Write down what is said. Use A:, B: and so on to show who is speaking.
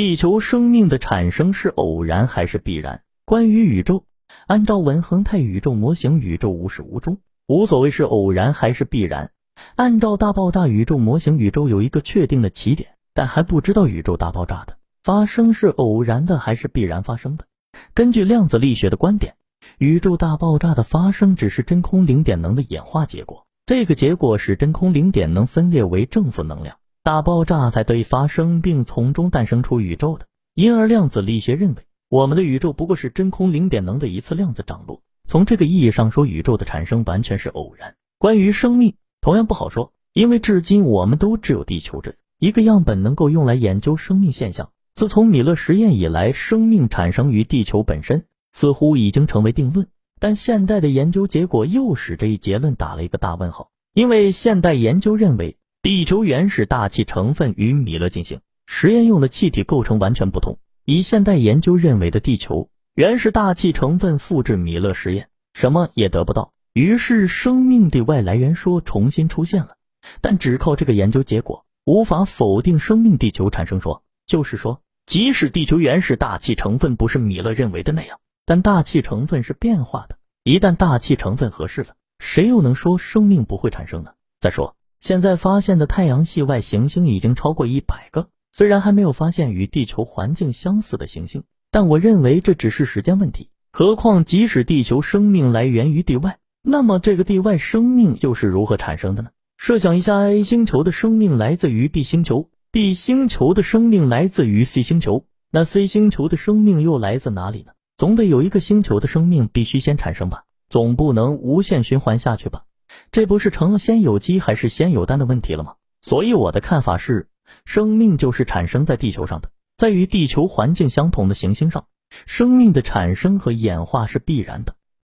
A: 地球生命的产生是偶然还是必然？关于宇宙，按照文恒态宇宙模型，宇宙无始无终，无所谓是偶然还是必然。按照大爆炸宇宙模型，宇宙有一个确定的起点，但还不知道宇宙大爆炸的发生是偶然的还是必然发生的。根据量子力学的观点，宇宙大爆炸的发生只是真空零点能的演化结果，这个结果使真空零点能分裂为正负能量，大爆炸才得以发生，并从中诞生出宇宙的。因而，量子力学认为，我们的宇宙不过是真空零点能的一次量子涨落。从这个意义上说，宇宙的产生完全是偶然。关于生命，同样不好说，因为至今我们都只有地球这一个样本能够用来研究生命现象。自从米勒实验以来，生命产生于地球本身似乎已经成为定论，但现代的研究结果又使这一结论打了一个大问号。因为现代研究认为，地球原始大气成分与米勒进行实验用的气体构成完全不同。以现代研究认为的地球原始大气成分复制米勒实验，什么也得不到。于是，生命的外来源说重新出现了，但只靠这个研究结果无法否定生命地球产生说。就是说，即使地球原始大气成分不是米勒认为的那样，但大气成分是变化的。一旦大气成分合适了，谁又能说生命不会产生呢？再说，现在发现的太阳系外行星已经超过一百个，虽然还没有发现与地球环境相似的行星，但我认为这只是时间问题。何况，即使地球生命来源于地外，那么这个地外生命又是如何产生的呢？设想一下，A 星球的生命来自于 B 星球。B 星球的生命来自于 C 星球，那 C 星球的生命又来自哪里呢？总得有一个星球的生命必须先产生吧，总不能无限循环下去吧？这不是成了先有鸡还是先有蛋的问题了吗？所以我的看法是，生命就是产生在地球上的，在与地球环境相同的行星上，生命的产生和演化是必然的。